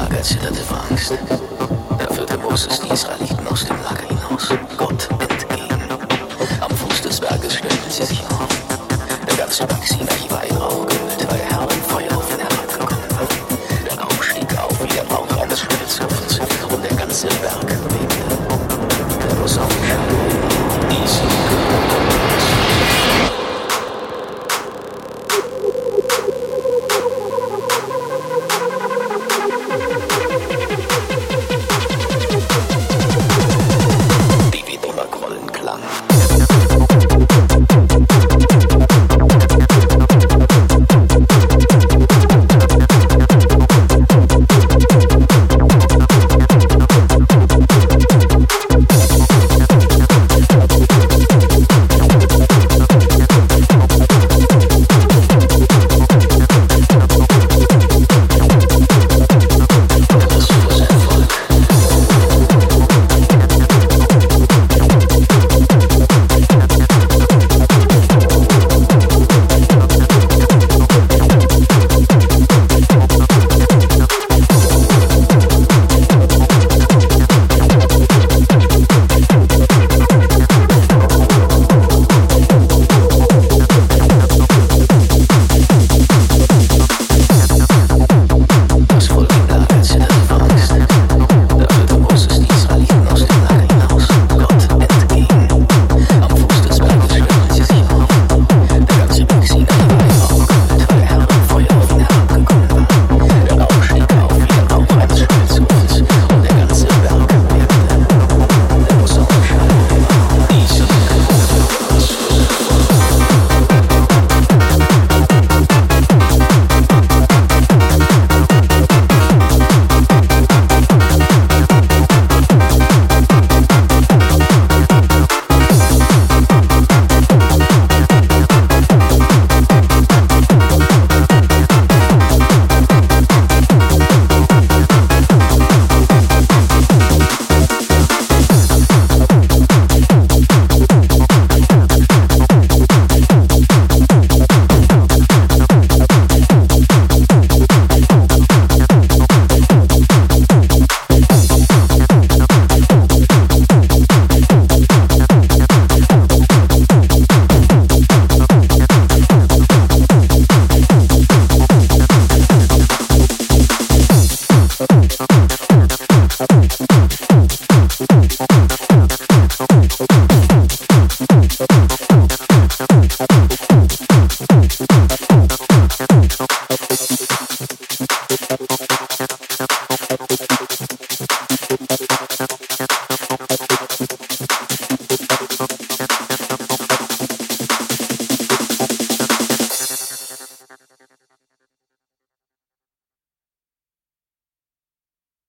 Lager zitterte vor Angst. Da führte Moses die Israeliten aus dem Lager hinaus, Gott entgegen. Am Fuß des Berges stellten sie sich auf. Der ganze Berg Sinai war in Rauch gehüllt, weil der Herr im Feuer auf ihn herabgekommen war. Der Rauch stieg auf wie der Rauch eines Schmelzoffens und der ganze Berg